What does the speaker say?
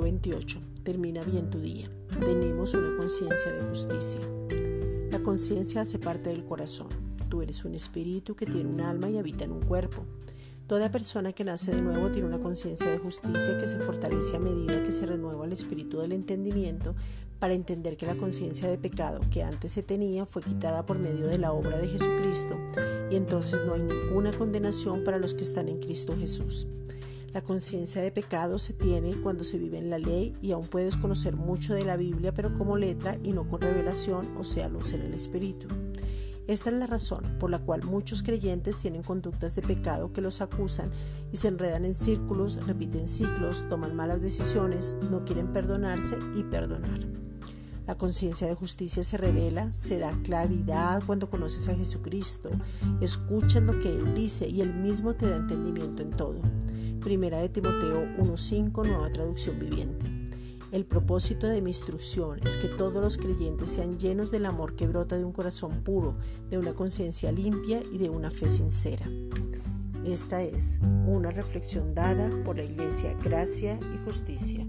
28. Termina bien tu día. Tenemos una conciencia de justicia. La conciencia hace parte del corazón. Tú eres un espíritu que tiene un alma y habita en un cuerpo. Toda persona que nace de nuevo tiene una conciencia de justicia que se fortalece a medida que se renueva el espíritu del entendimiento para entender que la conciencia de pecado que antes se tenía fue quitada por medio de la obra de Jesucristo y entonces no hay ninguna condenación para los que están en Cristo Jesús. La conciencia de pecado se tiene cuando se vive en la ley y aún puedes conocer mucho de la Biblia pero como letra y no con revelación, o sea, luz en el Espíritu. Esta es la razón por la cual muchos creyentes tienen conductas de pecado que los acusan y se enredan en círculos, repiten ciclos, toman malas decisiones, no quieren perdonarse y perdonar. La conciencia de justicia se revela, se da claridad cuando conoces a Jesucristo, escuchas lo que Él dice y Él mismo te da entendimiento en todo. Primera de Timoteo 1.5, nueva traducción viviente. El propósito de mi instrucción es que todos los creyentes sean llenos del amor que brota de un corazón puro, de una conciencia limpia y de una fe sincera. Esta es una reflexión dada por la Iglesia Gracia y Justicia.